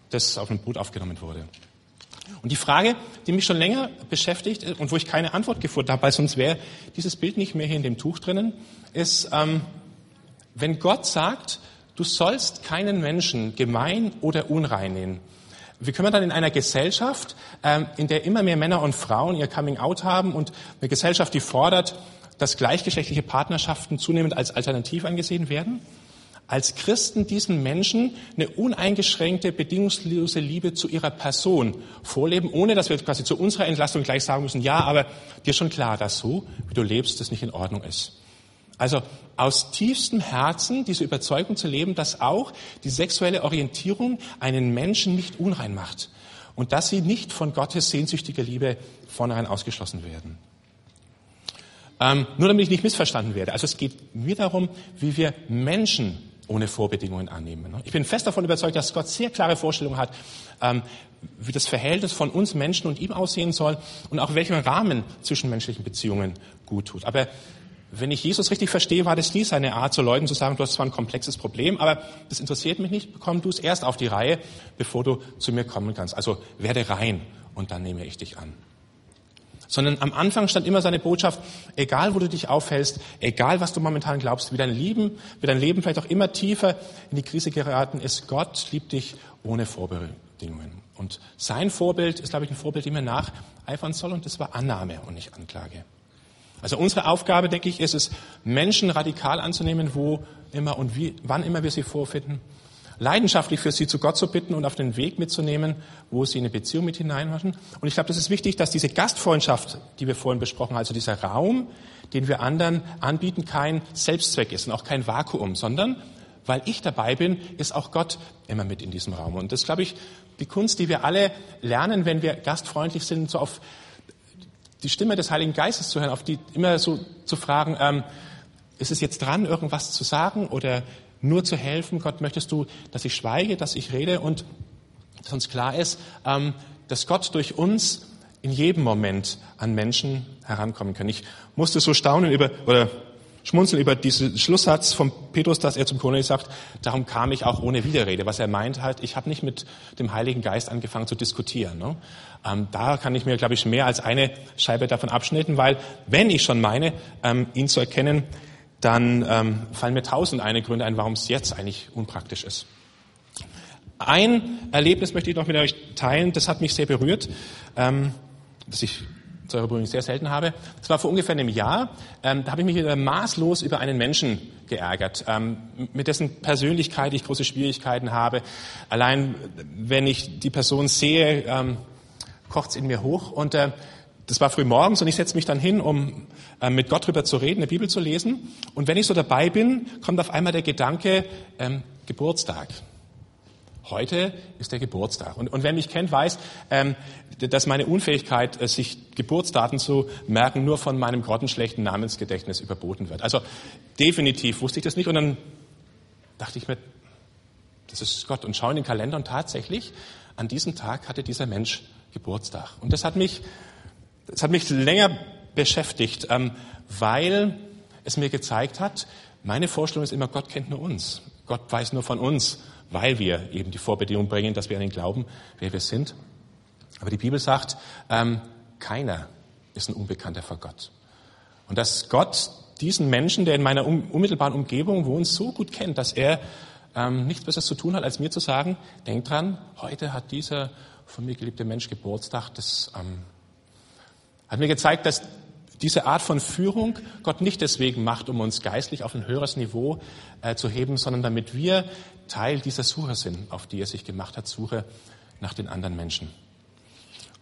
das auf einem Boot aufgenommen wurde. Und die Frage, die mich schon länger beschäftigt und wo ich keine Antwort gefunden habe, weil sonst wäre dieses Bild nicht mehr hier in dem Tuch drinnen, ist, ähm, wenn Gott sagt, du sollst keinen Menschen gemein oder unrein nehmen, wie können wir dann in einer Gesellschaft, ähm, in der immer mehr Männer und Frauen ihr Coming-out haben und eine Gesellschaft, die fordert, dass gleichgeschlechtliche Partnerschaften zunehmend als alternativ angesehen werden, als Christen diesen Menschen eine uneingeschränkte, bedingungslose Liebe zu ihrer Person vorleben, ohne dass wir quasi zu unserer Entlastung gleich sagen müssen, ja, aber dir ist schon klar, dass so, wie du lebst, das nicht in Ordnung ist. Also aus tiefstem Herzen diese Überzeugung zu leben, dass auch die sexuelle Orientierung einen Menschen nicht unrein macht und dass sie nicht von Gottes sehnsüchtiger Liebe vornherein ausgeschlossen werden. Ähm, nur damit ich nicht missverstanden werde. Also es geht mir darum, wie wir Menschen ohne Vorbedingungen annehmen. Ne? Ich bin fest davon überzeugt, dass Gott sehr klare Vorstellungen hat, ähm, wie das Verhältnis von uns Menschen und ihm aussehen soll und auch welchen Rahmen zwischenmenschlichen Beziehungen gut tut. Aber wenn ich Jesus richtig verstehe, war das nie seine Art, zu Leuten zu sagen, du hast zwar ein komplexes Problem, aber das interessiert mich nicht, komm du es erst auf die Reihe, bevor du zu mir kommen kannst. Also werde rein und dann nehme ich dich an sondern am Anfang stand immer seine Botschaft, egal wo du dich aufhältst, egal was du momentan glaubst, wie dein Leben, wie dein Leben vielleicht auch immer tiefer in die Krise geraten ist, Gott liebt dich ohne Vorbedingungen. Und sein Vorbild ist, glaube ich, ein Vorbild, dem er nacheifern soll, und das war Annahme und nicht Anklage. Also unsere Aufgabe, denke ich, ist es, Menschen radikal anzunehmen, wo immer und wie, wann immer wir sie vorfinden leidenschaftlich für sie zu Gott zu bitten und auf den Weg mitzunehmen, wo sie in eine Beziehung mit hineinmachen. Und ich glaube, das ist wichtig, dass diese Gastfreundschaft, die wir vorhin besprochen haben, also dieser Raum, den wir anderen anbieten, kein Selbstzweck ist und auch kein Vakuum, sondern weil ich dabei bin, ist auch Gott immer mit in diesem Raum. Und das ist, glaube ich, die Kunst, die wir alle lernen, wenn wir gastfreundlich sind, so auf die Stimme des Heiligen Geistes zu hören, auf die immer so zu fragen, ähm, ist es jetzt dran, irgendwas zu sagen oder nur zu helfen. Gott, möchtest du, dass ich schweige, dass ich rede und dass uns klar ist, ähm, dass Gott durch uns in jedem Moment an Menschen herankommen kann. Ich musste so staunen über, oder schmunzeln über diesen Schlusssatz von Petrus, dass er zum Kornelius sagt, darum kam ich auch ohne Widerrede. Was er meint halt, ich habe nicht mit dem Heiligen Geist angefangen zu diskutieren. Ne? Ähm, da kann ich mir, glaube ich, mehr als eine Scheibe davon abschneiden, weil wenn ich schon meine, ähm, ihn zu erkennen, dann ähm, fallen mir tausend eine Gründe ein, warum es jetzt eigentlich unpraktisch ist. Ein Erlebnis möchte ich noch mit euch teilen, das hat mich sehr berührt, ähm, das ich zur Übrigens sehr selten habe. Das war vor ungefähr einem Jahr. Ähm, da habe ich mich wieder maßlos über einen Menschen geärgert, ähm, mit dessen Persönlichkeit ich große Schwierigkeiten habe. Allein wenn ich die Person sehe, ähm, kocht es in mir hoch. Und äh, das war früh morgens und ich setze mich dann hin, um äh, mit Gott drüber zu reden, eine Bibel zu lesen. Und wenn ich so dabei bin, kommt auf einmal der Gedanke, ähm, Geburtstag. Heute ist der Geburtstag. Und, und wer mich kennt, weiß, ähm, dass meine Unfähigkeit, äh, sich Geburtsdaten zu merken, nur von meinem grottenschlechten Namensgedächtnis überboten wird. Also definitiv wusste ich das nicht. Und dann dachte ich mir, das ist Gott. Und schaue in den Kalender und tatsächlich, an diesem Tag hatte dieser Mensch Geburtstag. Und das hat mich das hat mich länger beschäftigt, ähm, weil es mir gezeigt hat, meine Vorstellung ist immer, Gott kennt nur uns. Gott weiß nur von uns, weil wir eben die Vorbedingung bringen, dass wir an ihn glauben, wer wir sind. Aber die Bibel sagt, ähm, keiner ist ein Unbekannter vor Gott. Und dass Gott diesen Menschen, der in meiner unmittelbaren Umgebung wohnt, so gut kennt, dass er ähm, nichts Besseres zu tun hat, als mir zu sagen, denk dran, heute hat dieser von mir geliebte Mensch Geburtstag, das ähm, hat mir gezeigt, dass diese Art von Führung Gott nicht deswegen macht, um uns geistlich auf ein höheres Niveau äh, zu heben, sondern damit wir Teil dieser Suche sind, auf die er sich gemacht hat, Suche nach den anderen Menschen.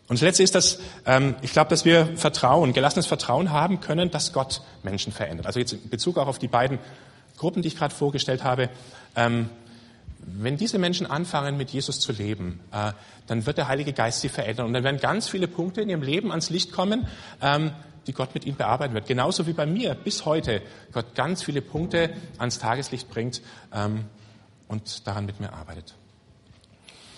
Und das Letzte ist, dass ähm, ich glaube, dass wir Vertrauen, gelassenes Vertrauen haben können, dass Gott Menschen verändert. Also jetzt in Bezug auch auf die beiden Gruppen, die ich gerade vorgestellt habe. Ähm, wenn diese Menschen anfangen, mit Jesus zu leben, äh, dann wird der Heilige Geist sie verändern. Und dann werden ganz viele Punkte in ihrem Leben ans Licht kommen, ähm, die Gott mit ihnen bearbeiten wird. Genauso wie bei mir bis heute Gott ganz viele Punkte ans Tageslicht bringt ähm, und daran mit mir arbeitet.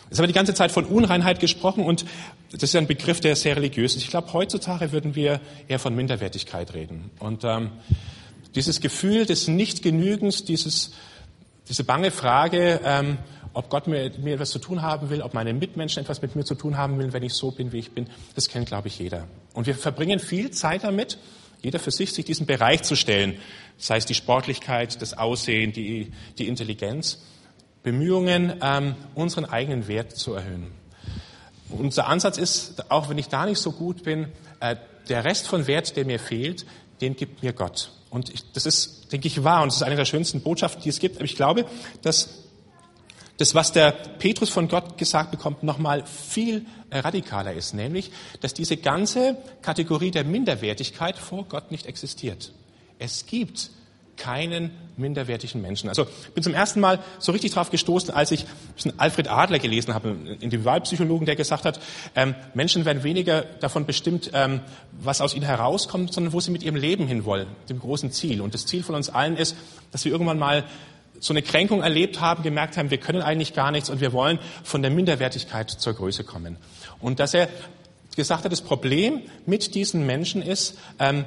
Es habe die ganze Zeit von Unreinheit gesprochen und das ist ein Begriff, der sehr religiös ist. Ich glaube, heutzutage würden wir eher von Minderwertigkeit reden. Und ähm, dieses Gefühl des Nichtgenügens, dieses diese bange Frage, ähm, ob Gott mit mir etwas zu tun haben will, ob meine Mitmenschen etwas mit mir zu tun haben will, wenn ich so bin, wie ich bin, das kennt, glaube ich, jeder. Und wir verbringen viel Zeit damit, jeder für sich, sich diesen Bereich zu stellen, sei es die Sportlichkeit, das Aussehen, die, die Intelligenz, Bemühungen, ähm, unseren eigenen Wert zu erhöhen. Unser Ansatz ist, auch wenn ich da nicht so gut bin, äh, der Rest von Wert, der mir fehlt, den gibt mir Gott. Und ich, das ist, denke ich, wahr und das ist eine der schönsten Botschaften, die es gibt. Aber ich glaube, dass das, was der Petrus von Gott gesagt bekommt, nochmal viel äh, radikaler ist, nämlich, dass diese ganze Kategorie der Minderwertigkeit vor Gott nicht existiert. Es gibt keinen minderwertigen Menschen. Also ich bin zum ersten Mal so richtig drauf gestoßen, als ich Alfred Adler gelesen habe, einen Individualpsychologen, der gesagt hat, ähm, Menschen werden weniger davon bestimmt, ähm, was aus ihnen herauskommt, sondern wo sie mit ihrem Leben hinwollen, dem großen Ziel. Und das Ziel von uns allen ist, dass wir irgendwann mal so eine Kränkung erlebt haben, gemerkt haben, wir können eigentlich gar nichts und wir wollen von der Minderwertigkeit zur Größe kommen. Und dass er gesagt hat, das Problem mit diesen Menschen ist, ähm,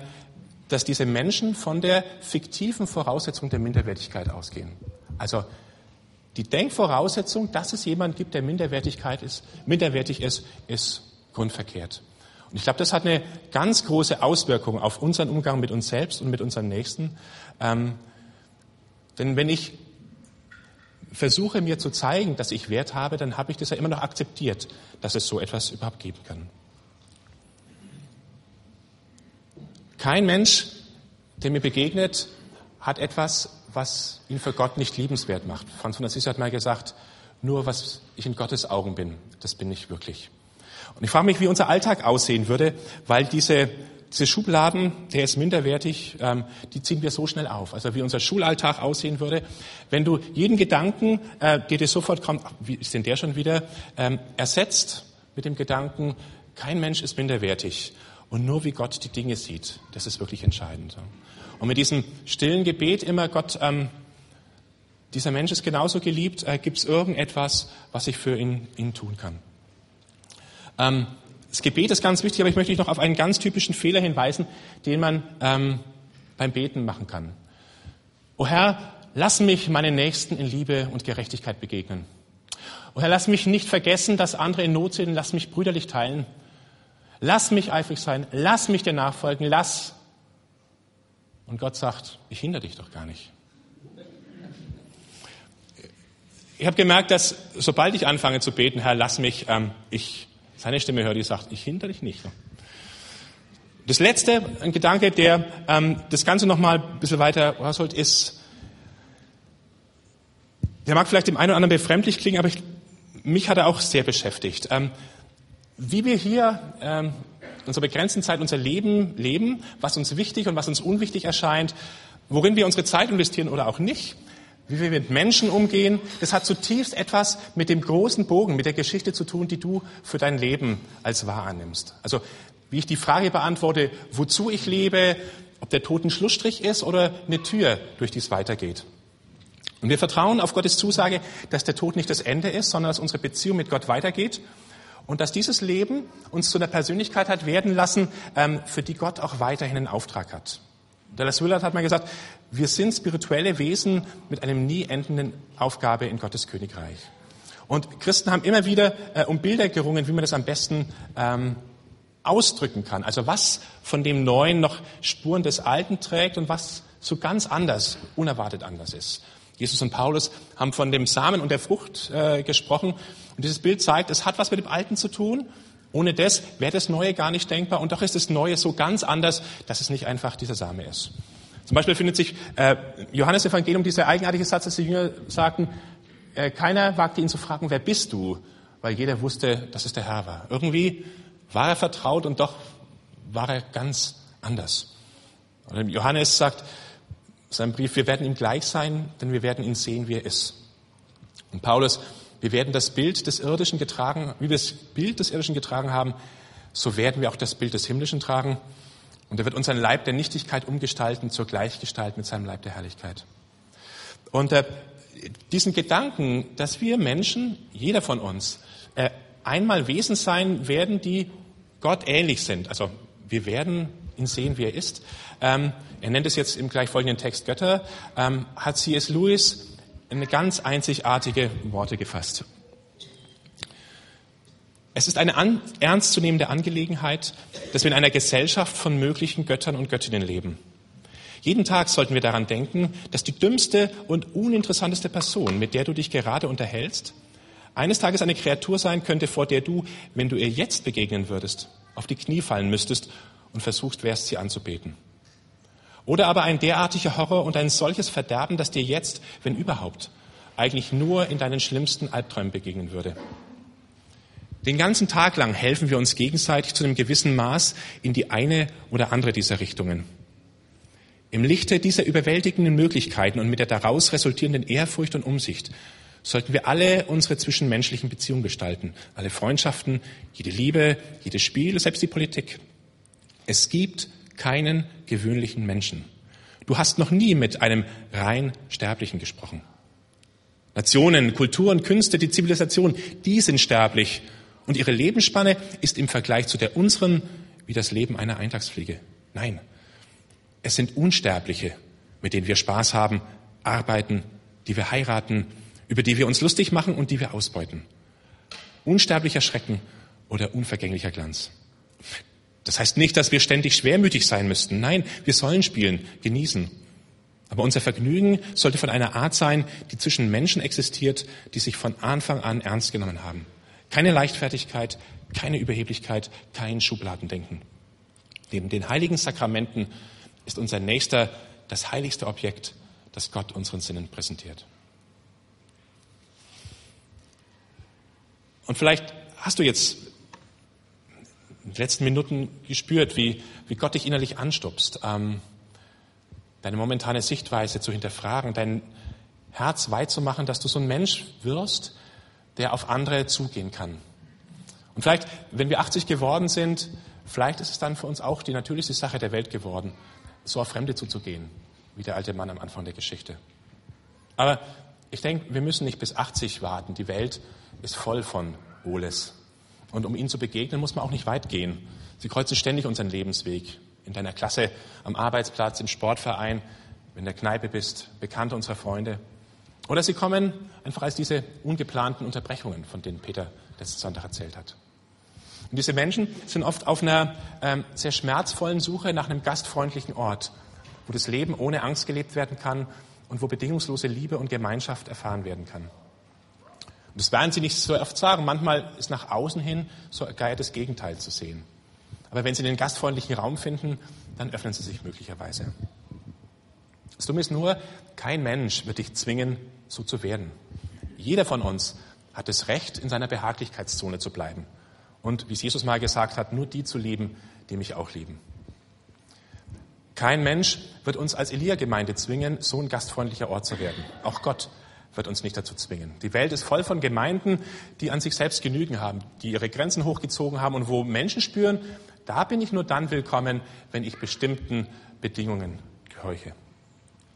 dass diese Menschen von der fiktiven Voraussetzung der Minderwertigkeit ausgehen. Also die Denkvoraussetzung, dass es jemand gibt, der Minderwertigkeit ist, minderwertig ist, ist grundverkehrt. Und ich glaube, das hat eine ganz große Auswirkung auf unseren Umgang mit uns selbst und mit unseren Nächsten. Ähm, denn wenn ich versuche mir zu zeigen, dass ich Wert habe, dann habe ich das ja immer noch akzeptiert, dass es so etwas überhaupt geben kann. Kein Mensch, der mir begegnet, hat etwas, was ihn für Gott nicht liebenswert macht. Franz von Assisi hat mal gesagt, nur was ich in Gottes Augen bin, das bin ich wirklich. Und ich frage mich, wie unser Alltag aussehen würde, weil diese diese Schubladen, der ist minderwertig, ähm, die ziehen wir so schnell auf. Also wie unser Schulalltag aussehen würde, wenn du jeden Gedanken, äh, der dir sofort kommt, ach, wie ist denn der schon wieder, ähm, ersetzt mit dem Gedanken, kein Mensch ist minderwertig. Und nur wie Gott die Dinge sieht, das ist wirklich entscheidend. Und mit diesem stillen Gebet immer, Gott, ähm, dieser Mensch ist genauso geliebt, äh, gibt es irgendetwas, was ich für ihn, ihn tun kann. Ähm, das Gebet ist ganz wichtig, aber ich möchte noch auf einen ganz typischen Fehler hinweisen, den man ähm, beim Beten machen kann. O Herr, lass mich meinen Nächsten in Liebe und Gerechtigkeit begegnen. O Herr, lass mich nicht vergessen, dass andere in Not sind. Lass mich brüderlich teilen. Lass mich eifrig sein. Lass mich dir nachfolgen. Lass. Und Gott sagt, ich hindere dich doch gar nicht. Ich habe gemerkt, dass sobald ich anfange zu beten, Herr, lass mich, ähm, ich seine Stimme hört, die sagt, ich hindere dich nicht. Das letzte, ein Gedanke, der ähm, das Ganze nochmal ein bisschen weiter rausholt, ist, der mag vielleicht dem einen oder anderen befremdlich klingen, aber ich, mich hat er auch sehr beschäftigt. Ähm, wie wir hier ähm, in unserer begrenzten Zeit unser Leben leben, was uns wichtig und was uns unwichtig erscheint, worin wir unsere Zeit investieren oder auch nicht, wie wir mit Menschen umgehen, das hat zutiefst etwas mit dem großen Bogen, mit der Geschichte zu tun, die du für dein Leben als wahr annimmst. Also wie ich die Frage beantworte, wozu ich lebe, ob der Tod ein Schlussstrich ist oder eine Tür, durch die es weitergeht. Und wir vertrauen auf Gottes Zusage, dass der Tod nicht das Ende ist, sondern dass unsere Beziehung mit Gott weitergeht und dass dieses Leben uns zu einer Persönlichkeit hat werden lassen, ähm, für die Gott auch weiterhin einen Auftrag hat. Dallas Willard hat mal gesagt, wir sind spirituelle Wesen mit einem nie endenden Aufgabe in Gottes Königreich. Und Christen haben immer wieder äh, um Bilder gerungen, wie man das am besten ähm, ausdrücken kann. Also was von dem Neuen noch Spuren des Alten trägt und was so ganz anders, unerwartet anders ist. Jesus und Paulus haben von dem Samen und der Frucht äh, gesprochen. Und dieses Bild zeigt, es hat was mit dem Alten zu tun. Ohne das wäre das Neue gar nicht denkbar. Und doch ist das Neue so ganz anders, dass es nicht einfach dieser Same ist. Zum Beispiel findet sich äh, Johannes Evangelium dieser eigenartige Satz, dass die Jünger sagten, äh, keiner wagte ihn zu fragen, wer bist du? Weil jeder wusste, dass es der Herr war. Irgendwie war er vertraut und doch war er ganz anders. Und Johannes sagt, sein Brief, wir werden ihm gleich sein, denn wir werden ihn sehen, wie er ist. Und Paulus, wir werden das Bild des Irdischen getragen, wie wir das Bild des Irdischen getragen haben, so werden wir auch das Bild des Himmlischen tragen. Und er wird unseren Leib der Nichtigkeit umgestalten zur Gleichgestalt mit seinem Leib der Herrlichkeit. Und äh, diesen Gedanken, dass wir Menschen, jeder von uns, äh, einmal Wesen sein werden, die Gott ähnlich sind. Also wir werden ihn sehen, wie er ist. Ähm, er nennt es jetzt im gleich folgenden Text Götter, ähm, hat C.S. Lewis eine ganz einzigartige Worte gefasst. Es ist eine an, ernstzunehmende Angelegenheit, dass wir in einer Gesellschaft von möglichen Göttern und Göttinnen leben. Jeden Tag sollten wir daran denken, dass die dümmste und uninteressanteste Person, mit der du dich gerade unterhältst, eines Tages eine Kreatur sein könnte, vor der du, wenn du ihr jetzt begegnen würdest, auf die Knie fallen müsstest und versucht wärst, sie anzubeten. Oder aber ein derartiger Horror und ein solches Verderben, das dir jetzt, wenn überhaupt, eigentlich nur in deinen schlimmsten Albträumen begegnen würde. Den ganzen Tag lang helfen wir uns gegenseitig zu einem gewissen Maß in die eine oder andere dieser Richtungen. Im Lichte dieser überwältigenden Möglichkeiten und mit der daraus resultierenden Ehrfurcht und Umsicht sollten wir alle unsere zwischenmenschlichen Beziehungen gestalten, alle Freundschaften, jede Liebe, jedes Spiel, selbst die Politik. Es gibt keinen gewöhnlichen Menschen. Du hast noch nie mit einem rein Sterblichen gesprochen. Nationen, Kulturen, Künste, die Zivilisation, die sind sterblich und ihre Lebensspanne ist im Vergleich zu der unseren wie das Leben einer Eintagsfliege. Nein, es sind Unsterbliche, mit denen wir Spaß haben, arbeiten, die wir heiraten, über die wir uns lustig machen und die wir ausbeuten. Unsterblicher Schrecken oder unvergänglicher Glanz. Das heißt nicht, dass wir ständig schwermütig sein müssten. Nein, wir sollen spielen, genießen. Aber unser Vergnügen sollte von einer Art sein, die zwischen Menschen existiert, die sich von Anfang an ernst genommen haben. Keine Leichtfertigkeit, keine Überheblichkeit, kein Schubladendenken. Neben den heiligen Sakramenten ist unser Nächster das heiligste Objekt, das Gott unseren Sinnen präsentiert. Und vielleicht hast du jetzt in den letzten Minuten gespürt, wie, wie Gott dich innerlich anstupst, ähm, deine momentane Sichtweise zu hinterfragen, dein Herz weit zu machen, dass du so ein Mensch wirst, der auf andere zugehen kann. Und vielleicht, wenn wir 80 geworden sind, vielleicht ist es dann für uns auch die natürlichste Sache der Welt geworden, so auf Fremde zuzugehen, wie der alte Mann am Anfang der Geschichte. Aber ich denke, wir müssen nicht bis 80 warten. Die Welt ist voll von Oles. Und um ihnen zu begegnen, muss man auch nicht weit gehen. Sie kreuzen ständig unseren Lebensweg. In deiner Klasse, am Arbeitsplatz, im Sportverein, wenn du in der Kneipe bist, Bekannte unserer Freunde. Oder sie kommen einfach als diese ungeplanten Unterbrechungen, von denen Peter letzten Sonntag erzählt hat. Und diese Menschen sind oft auf einer ähm, sehr schmerzvollen Suche nach einem gastfreundlichen Ort, wo das Leben ohne Angst gelebt werden kann und wo bedingungslose Liebe und Gemeinschaft erfahren werden kann. Das werden Sie nicht so oft sagen. Manchmal ist nach außen hin so sogar das Gegenteil zu sehen. Aber wenn Sie den gastfreundlichen Raum finden, dann öffnen Sie sich möglicherweise. Das Dumme ist nur, kein Mensch wird dich zwingen, so zu werden. Jeder von uns hat das Recht, in seiner Behaglichkeitszone zu bleiben. Und wie es Jesus mal gesagt hat, nur die zu lieben, die mich auch lieben. Kein Mensch wird uns als Elia-Gemeinde zwingen, so ein gastfreundlicher Ort zu werden. Auch Gott wird uns nicht dazu zwingen. Die Welt ist voll von Gemeinden, die an sich selbst genügen haben, die ihre Grenzen hochgezogen haben und wo Menschen spüren, da bin ich nur dann willkommen, wenn ich bestimmten Bedingungen gehorche.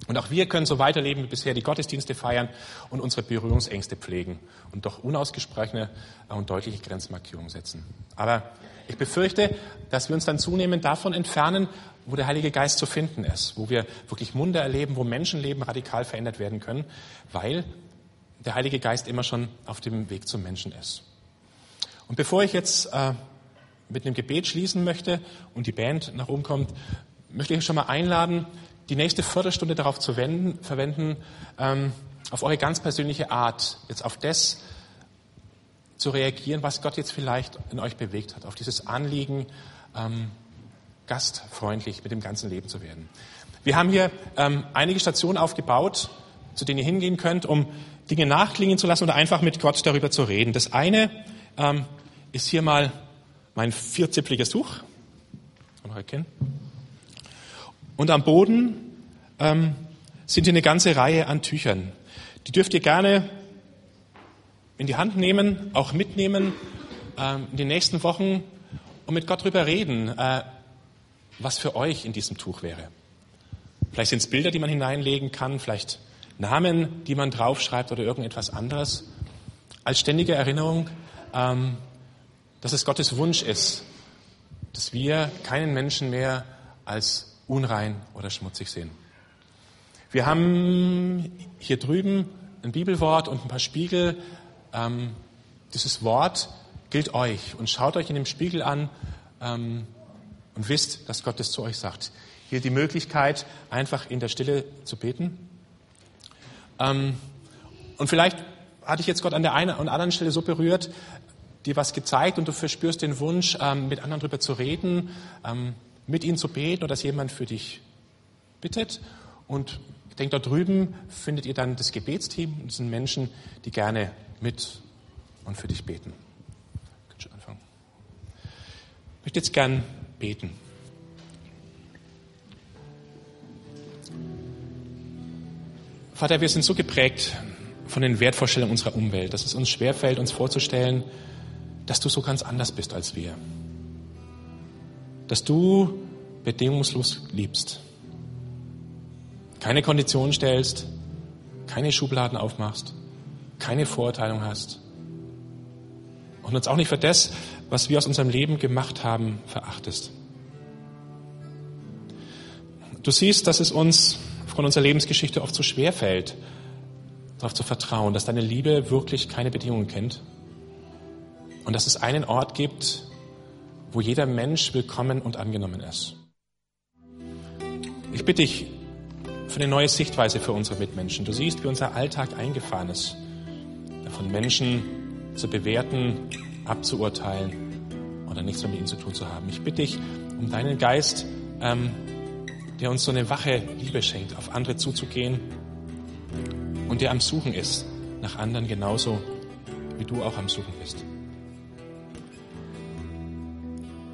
Und auch wir können so weiterleben wie bisher, die Gottesdienste feiern und unsere Berührungsängste pflegen und doch unausgesprochene und deutliche Grenzmarkierungen setzen. Aber ich befürchte, dass wir uns dann zunehmend davon entfernen, wo der Heilige Geist zu finden ist, wo wir wirklich Wunder erleben, wo Menschenleben radikal verändert werden können, weil der Heilige Geist immer schon auf dem Weg zum Menschen ist. Und bevor ich jetzt äh, mit einem Gebet schließen möchte und die Band nach oben kommt, möchte ich euch schon mal einladen, die nächste Viertelstunde darauf zu wenden, verwenden, ähm, auf eure ganz persönliche Art, jetzt auf das zu reagieren, was Gott jetzt vielleicht in euch bewegt hat, auf dieses Anliegen, ähm, gastfreundlich mit dem ganzen Leben zu werden. Wir haben hier ähm, einige Stationen aufgebaut, zu denen ihr hingehen könnt, um Dinge nachklingen zu lassen oder einfach mit Gott darüber zu reden. Das eine ähm, ist hier mal mein vierzipfliges Tuch. Und am Boden ähm, sind hier eine ganze Reihe an Tüchern. Die dürft ihr gerne in die Hand nehmen, auch mitnehmen ähm, in den nächsten Wochen und mit Gott darüber reden. Äh, was für euch in diesem Tuch wäre. Vielleicht sind es Bilder, die man hineinlegen kann, vielleicht Namen, die man draufschreibt oder irgendetwas anderes. Als ständige Erinnerung, ähm, dass es Gottes Wunsch ist, dass wir keinen Menschen mehr als unrein oder schmutzig sehen. Wir haben hier drüben ein Bibelwort und ein paar Spiegel. Ähm, dieses Wort gilt euch und schaut euch in dem Spiegel an, ähm, und wisst, dass Gott es zu euch sagt. Hier die Möglichkeit, einfach in der Stille zu beten. Ähm, und vielleicht hatte ich jetzt Gott an der einen und anderen Stelle so berührt, dir was gezeigt und du verspürst den Wunsch, ähm, mit anderen darüber zu reden, ähm, mit ihnen zu beten oder dass jemand für dich bittet. Und ich denke, dort drüben findet ihr dann das Gebetsteam. Das sind Menschen, die gerne mit und für dich beten. Ich möchte jetzt gern beten. Vater, wir sind so geprägt von den Wertvorstellungen unserer Umwelt, dass es uns schwerfällt, uns vorzustellen, dass du so ganz anders bist als wir. Dass du bedingungslos liebst. Keine Konditionen stellst, keine Schubladen aufmachst, keine Vorurteilung hast. Und uns auch nicht für das, was wir aus unserem Leben gemacht haben, verachtest. Du siehst, dass es uns von unserer Lebensgeschichte oft so schwer fällt, darauf zu vertrauen, dass deine Liebe wirklich keine Bedingungen kennt und dass es einen Ort gibt, wo jeder Mensch willkommen und angenommen ist. Ich bitte dich für eine neue Sichtweise für unsere Mitmenschen. Du siehst, wie unser Alltag eingefahren ist, von Menschen zu bewerten, abzuurteilen oder nichts mehr mit ihnen zu tun zu haben. Ich bitte dich um deinen Geist, ähm, der uns so eine wache Liebe schenkt, auf andere zuzugehen und der am Suchen ist nach anderen genauso, wie du auch am Suchen bist.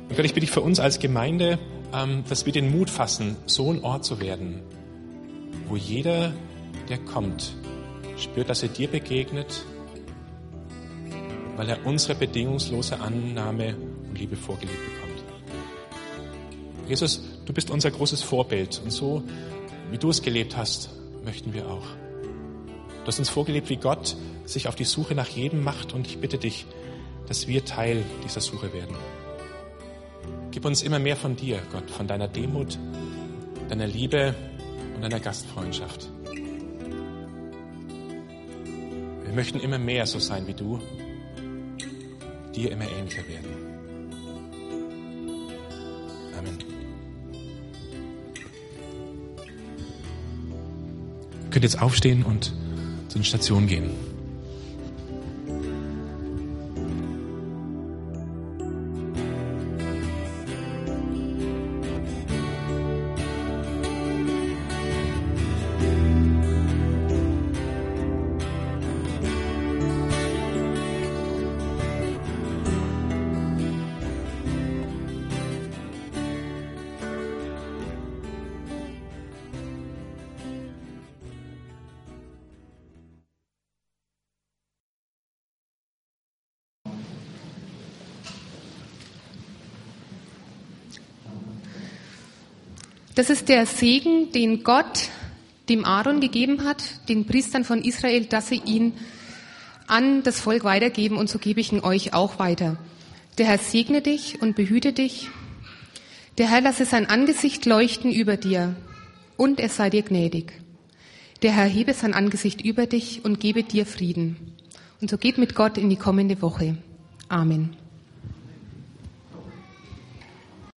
Und Gott, ich bitte dich für uns als Gemeinde, ähm, dass wir den Mut fassen, so ein Ort zu werden, wo jeder, der kommt, spürt, dass er dir begegnet, weil er unsere bedingungslose Annahme und Liebe vorgelebt bekommt. Jesus, du bist unser großes Vorbild und so, wie du es gelebt hast, möchten wir auch. Du hast uns vorgelebt, wie Gott sich auf die Suche nach jedem macht und ich bitte dich, dass wir Teil dieser Suche werden. Gib uns immer mehr von dir, Gott, von deiner Demut, deiner Liebe und deiner Gastfreundschaft. Wir möchten immer mehr so sein wie du, dir immer ähnlicher werden. Amen. Ihr könnt jetzt aufstehen und zu den Stationen gehen. Das ist der Segen, den Gott dem Aaron gegeben hat, den Priestern von Israel, dass sie ihn an das Volk weitergeben und so gebe ich ihn euch auch weiter. Der Herr segne dich und behüte dich. Der Herr lasse sein Angesicht leuchten über dir und er sei dir gnädig. Der Herr hebe sein Angesicht über dich und gebe dir Frieden. Und so geht mit Gott in die kommende Woche. Amen.